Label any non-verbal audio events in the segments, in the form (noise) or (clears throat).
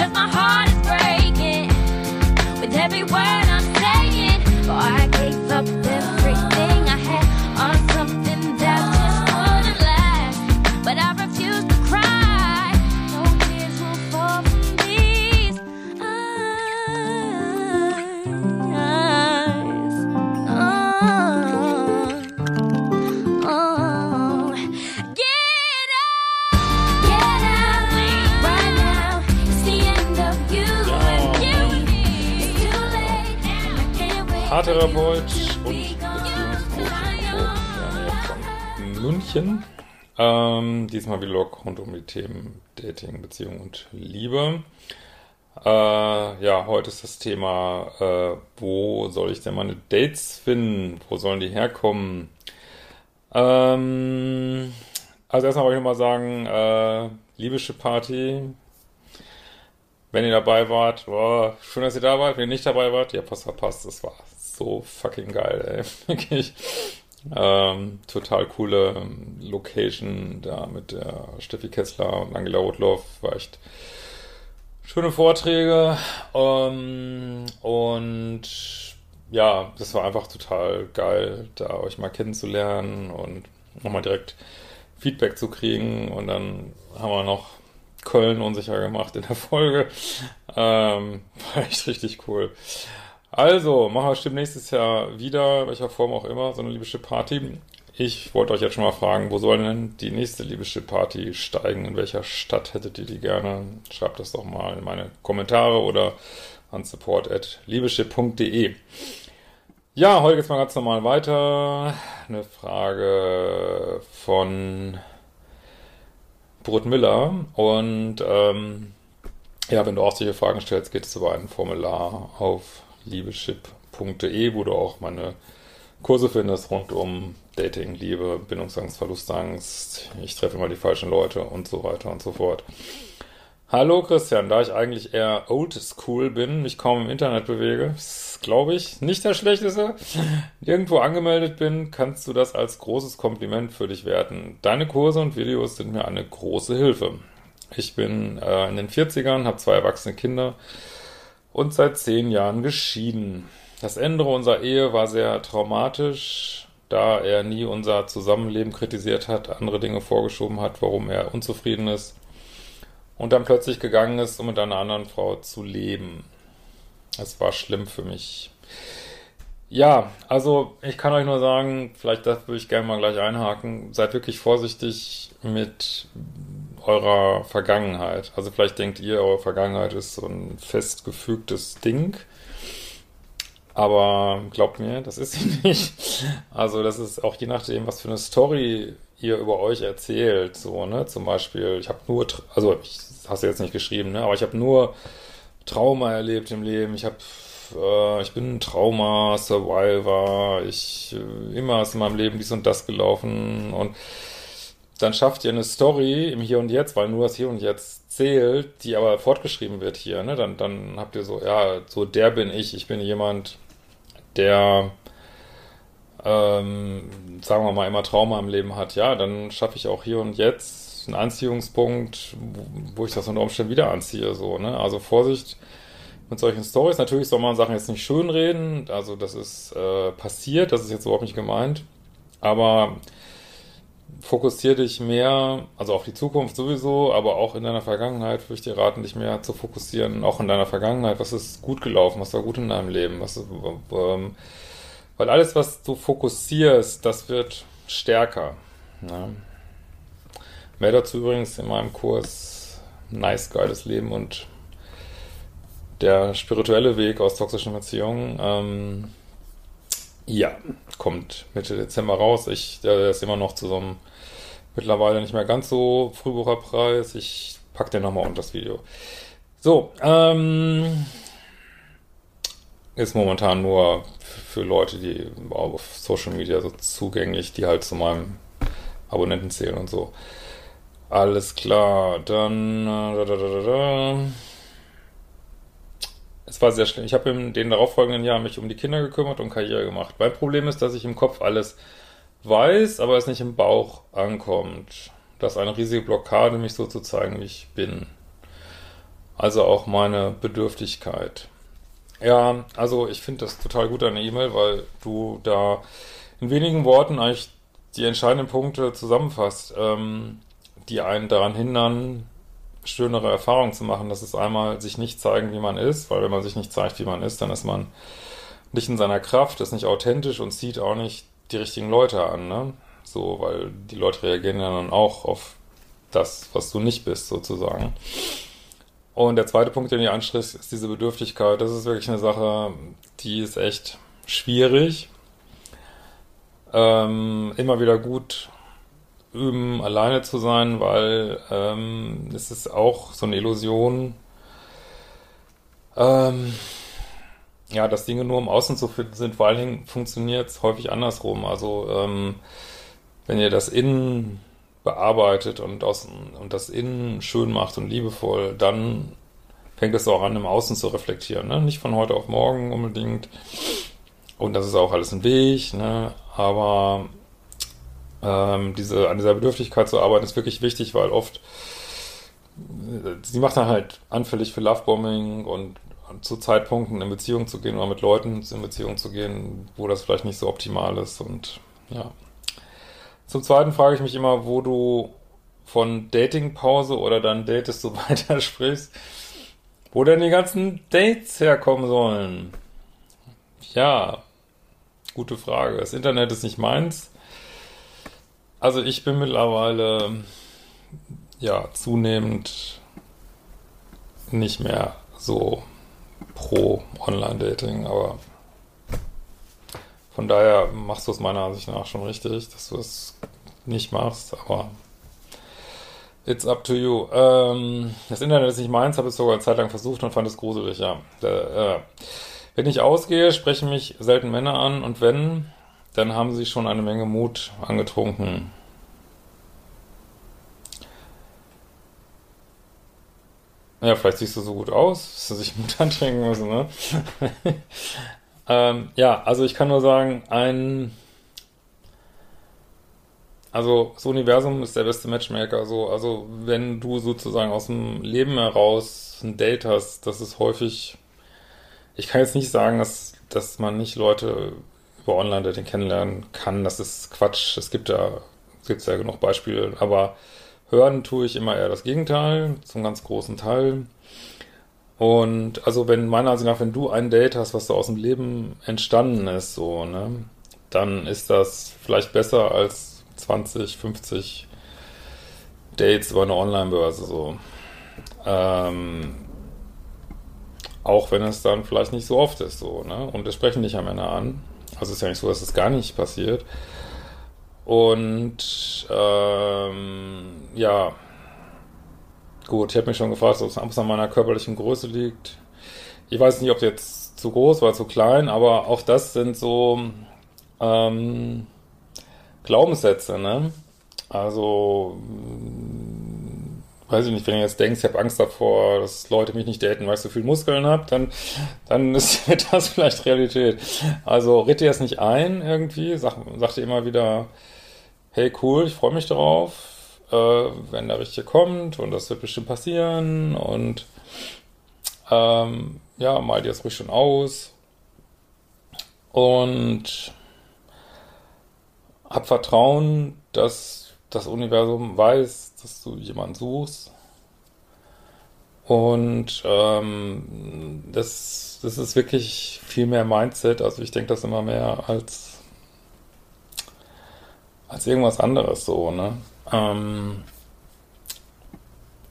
Because my heart is breaking with every word Paartherapeut und Beziehungscoach in München. Ähm, diesmal Vlog rund um die Themen Dating, Beziehung und Liebe. Äh, ja, heute ist das Thema, äh, wo soll ich denn meine Dates finden? Wo sollen die herkommen? Ähm, also erstmal wollte ich mal sagen, äh, Liebische Party, wenn ihr dabei wart, boah, schön, dass ihr da wart. Wenn ihr nicht dabei wart, ihr habt was verpasst. Das war so fucking geil, ey. (laughs) Wirklich. Ähm, total coole ähm, Location da mit der Steffi Kessler und Angela Rotloff. War echt schöne Vorträge. Ähm, und ja, das war einfach total geil, da euch mal kennenzulernen und nochmal direkt Feedback zu kriegen. Und dann haben wir noch Köln unsicher gemacht in der Folge. Ähm, (laughs) war echt richtig cool. Also, machen wir bestimmt nächstes Jahr wieder, welcher Form auch immer, so eine liebische Party. Ich wollte euch jetzt schon mal fragen, wo soll denn die nächste liebische Party steigen? In welcher Stadt hättet ihr die gerne? Schreibt das doch mal in meine Kommentare oder an support.liebische.de. Ja, heute geht's mal ganz normal weiter. Eine Frage von Brut Miller. Und ähm, ja, wenn du auch solche Fragen stellst, geht es über ein Formular auf liebeschip.de, wo du auch meine Kurse findest rund um Dating, Liebe, Bindungsangst, Verlustangst, ich treffe immer die falschen Leute und so weiter und so fort. Hallo Christian, da ich eigentlich eher old school bin, mich kaum im Internet bewege, glaube ich, nicht der schlechteste, nirgendwo angemeldet bin, kannst du das als großes Kompliment für dich werten. Deine Kurse und Videos sind mir eine große Hilfe. Ich bin äh, in den 40ern, habe zwei erwachsene Kinder und seit zehn Jahren geschieden. Das Ende unserer Ehe war sehr traumatisch, da er nie unser Zusammenleben kritisiert hat, andere Dinge vorgeschoben hat, warum er unzufrieden ist und dann plötzlich gegangen ist, um mit einer anderen Frau zu leben. Es war schlimm für mich. Ja, also ich kann euch nur sagen, vielleicht das würde ich gerne mal gleich einhaken, seid wirklich vorsichtig mit eurer Vergangenheit. Also vielleicht denkt ihr, eure Vergangenheit ist so ein festgefügtes Ding. Aber glaubt mir, das ist sie (laughs) nicht. Also das ist auch je nachdem, was für eine Story ihr über euch erzählt. So, ne? Zum Beispiel, ich habe nur, also ich hast du jetzt nicht geschrieben, ne? Aber ich habe nur Trauma erlebt im Leben. Ich habe, äh, ich bin ein Trauma-Survivor. Ich, äh, immer ist in meinem Leben dies und das gelaufen. Und dann schafft ihr eine Story im Hier und Jetzt, weil nur das Hier und Jetzt zählt, die aber fortgeschrieben wird hier, ne? Dann, dann habt ihr so, ja, so der bin ich. Ich bin jemand, der, ähm, sagen wir mal, immer Trauma im Leben hat. Ja, dann schaffe ich auch hier und jetzt einen Anziehungspunkt, wo, ich das unter Umständen wieder anziehe, so, ne? Also Vorsicht mit solchen Stories. Natürlich soll man Sachen jetzt nicht schönreden. Also das ist äh, passiert, das ist jetzt überhaupt nicht gemeint. Aber fokussier dich mehr, also auf die Zukunft sowieso, aber auch in deiner Vergangenheit würde ich dir raten, dich mehr zu fokussieren, auch in deiner Vergangenheit, was ist gut gelaufen, was war gut in deinem Leben, was, ähm, weil alles, was du fokussierst, das wird stärker. Ne? Mehr dazu übrigens in meinem Kurs Nice, geiles Leben und der spirituelle Weg aus toxischen Beziehungen. Ähm, Ja, kommt Mitte Dezember raus. Ich, der ist immer noch zu so einem mittlerweile nicht mehr ganz so Frühbucherpreis. Ich pack den nochmal unter das Video. So, ähm, ist momentan nur für Leute, die auf Social Media so zugänglich, die halt zu meinem Abonnenten zählen und so. Alles klar, dann. Äh, da, da, da, da. Es war sehr schlimm. Ich habe in den darauffolgenden Jahren mich um die Kinder gekümmert und Karriere gemacht. Mein Problem ist, dass ich im Kopf alles weiß, aber es nicht im Bauch ankommt. Das ist eine riesige Blockade, mich so zu zeigen, wie ich bin. Also auch meine Bedürftigkeit. Ja, also ich finde das total gut, deine E-Mail, weil du da in wenigen Worten eigentlich die entscheidenden Punkte zusammenfasst, ähm, die einen daran hindern, schönere Erfahrungen zu machen. Das ist einmal sich nicht zeigen, wie man ist, weil wenn man sich nicht zeigt, wie man ist, dann ist man nicht in seiner Kraft, ist nicht authentisch und zieht auch nicht die richtigen Leute an, ne? So, weil die Leute reagieren ja dann auch auf das, was du nicht bist, sozusagen. Und der zweite Punkt, den ihr ansprichst, ist diese Bedürftigkeit. Das ist wirklich eine Sache, die ist echt schwierig. Ähm, immer wieder gut üben, alleine zu sein, weil ähm, es ist auch so eine Illusion, ähm, ja, dass Dinge nur im Außen zu finden sind. Vor allen Dingen funktioniert es häufig andersrum. Also ähm, wenn ihr das Innen bearbeitet und, aus, und das Innen schön macht und liebevoll, dann fängt es auch an, im Außen zu reflektieren. Ne? Nicht von heute auf morgen unbedingt. Und das ist auch alles ein Weg, ne? aber ähm, diese, an dieser Bedürftigkeit zu arbeiten ist wirklich wichtig, weil oft sie macht dann halt anfällig für Lovebombing und zu Zeitpunkten in Beziehung zu gehen oder mit Leuten in Beziehung zu gehen, wo das vielleicht nicht so optimal ist und ja. Zum Zweiten frage ich mich immer, wo du von Datingpause oder dann datest du (laughs) weiter sprichst, wo denn die ganzen Dates herkommen sollen. Ja, gute Frage. Das Internet ist nicht meins. Also ich bin mittlerweile ja zunehmend nicht mehr so pro Online-Dating, aber von daher machst du es meiner Ansicht nach schon richtig, dass du es nicht machst, aber it's up to you. Ähm, das Internet ist nicht meins, habe es sogar eine Zeit lang versucht und fand es gruselig, ja. Äh, wenn ich ausgehe, sprechen mich selten Männer an und wenn, dann haben sie schon eine Menge Mut angetrunken. Ja, vielleicht siehst du so gut aus, dass du sich (laughs) Mut antrinken müssen, ne? (laughs) ähm, ja, also ich kann nur sagen, ein also das Universum ist der beste Matchmaker. So, also wenn du sozusagen aus dem Leben heraus ein Date hast, das ist häufig. Ich kann jetzt nicht sagen, dass, dass man nicht Leute über Online-Dating kennenlernen kann. Das ist Quatsch. Es gibt ja, es ja genug Beispiele, aber Hören tue ich immer eher das Gegenteil, zum ganz großen Teil. Und also wenn meiner Ansicht nach, wenn du ein Date hast, was so aus dem Leben entstanden ist, so, ne, dann ist das vielleicht besser als 20, 50 Dates über eine Online-Börse, so. Ähm, auch wenn es dann vielleicht nicht so oft ist, so, ne? Und es sprechen dich ja Männer an. Also es ist ja nicht so, dass es gar nicht passiert. Und ähm, ja, gut, ich habe mich schon gefragt, ob es an meiner körperlichen Größe liegt. Ich weiß nicht, ob jetzt zu groß oder zu klein, aber auch das sind so ähm, Glaubenssätze, ne? Also, weiß ich nicht, wenn du jetzt denkst, ich habe Angst davor, dass Leute mich nicht daten, weil ich so viel Muskeln habe, dann, dann (laughs) ist das vielleicht Realität. Also red dir das nicht ein irgendwie, sag, sag dir immer wieder, hey cool, ich freue mich darauf, äh, wenn der Richtige kommt und das wird bestimmt passieren und ähm, ja, mal dir das ruhig schon aus und hab Vertrauen, dass das Universum weiß, dass du jemanden suchst und ähm, das, das ist wirklich viel mehr Mindset, also ich denke das immer mehr als als irgendwas anderes so, ne? Ähm,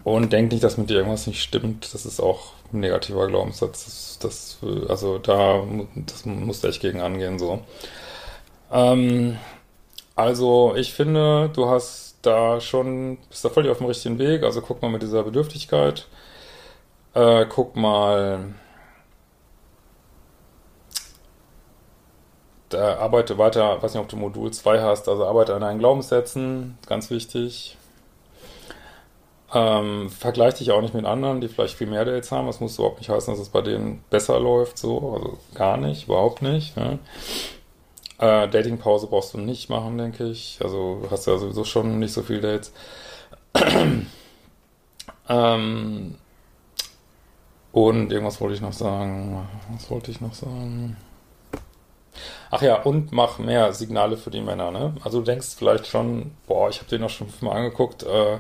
und denk nicht, dass mit dir irgendwas nicht stimmt. Das ist auch ein negativer Glaubenssatz. Das, das, also da das musst du echt gegen angehen, so. Ähm, also ich finde, du hast da schon, bist da völlig auf dem richtigen Weg. Also guck mal mit dieser Bedürftigkeit. Äh, guck mal, da arbeite weiter, weiß nicht, ob du Modul 2 hast, also arbeite an deinen Glaubenssätzen, ganz wichtig. Ähm, vergleich dich auch nicht mit anderen, die vielleicht viel mehr Dates haben. Das muss überhaupt nicht heißen, dass es bei denen besser läuft, so. Also gar nicht, überhaupt nicht. Ne? Äh, Datingpause brauchst du nicht machen, denke ich. Also hast ja sowieso schon nicht so viele Dates. (clears throat) ähm, und irgendwas wollte ich noch sagen. Was wollte ich noch sagen? Ach ja, und mach mehr Signale für die Männer, ne? Also du denkst vielleicht schon, boah, ich habe den noch schon fünfmal angeguckt, äh,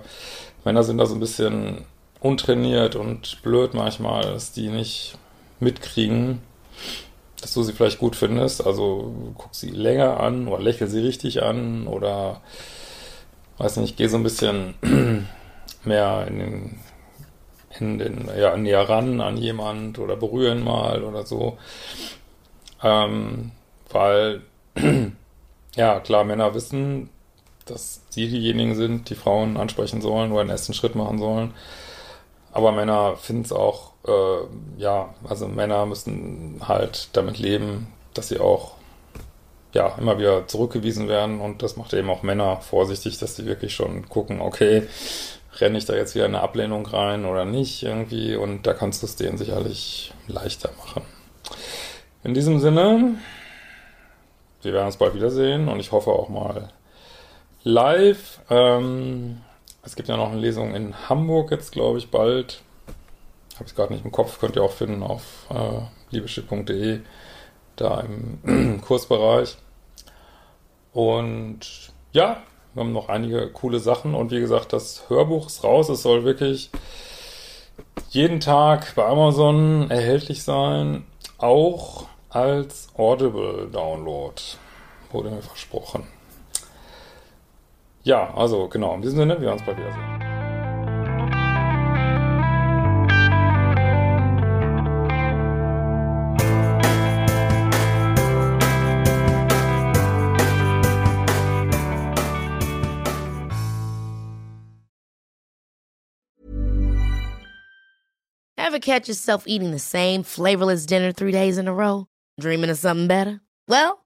Männer sind da so ein bisschen untrainiert und blöd manchmal, dass die nicht mitkriegen, dass du sie vielleicht gut findest. Also guck sie länger an oder lächel sie richtig an oder weiß nicht, geh so ein bisschen (clears throat) mehr in den, in den, ja, näher ran an jemand oder berühren mal oder so. Ähm, weil, (clears throat) ja, klar, Männer wissen, dass sie diejenigen sind, die Frauen ansprechen sollen oder den ersten Schritt machen sollen. Aber Männer finden es auch, äh, ja, also Männer müssen halt damit leben, dass sie auch, ja, immer wieder zurückgewiesen werden und das macht eben auch Männer vorsichtig, dass sie wirklich schon gucken, okay, renne ich da jetzt wieder in eine Ablehnung rein oder nicht irgendwie und da kannst du es denen sicherlich leichter machen. In diesem Sinne, wir werden uns bald wiedersehen und ich hoffe auch mal live. Ähm, es gibt ja noch eine Lesung in Hamburg jetzt, glaube ich, bald. Habe ich gerade nicht im Kopf, könnt ihr auch finden auf äh, liebeschiff.de, da im (clears throat) Kursbereich. Und ja, wir haben noch einige coole Sachen und wie gesagt, das Hörbuch ist raus. Es soll wirklich jeden Tag bei Amazon erhältlich sein, auch als Audible-Download. Wurde mir versprochen. Ja, also genau, in diesem Sinne, wir uns bald wiedersehen. Ever catch yourself eating the same flavorless dinner three days in a row? Dreaming of something better? Well,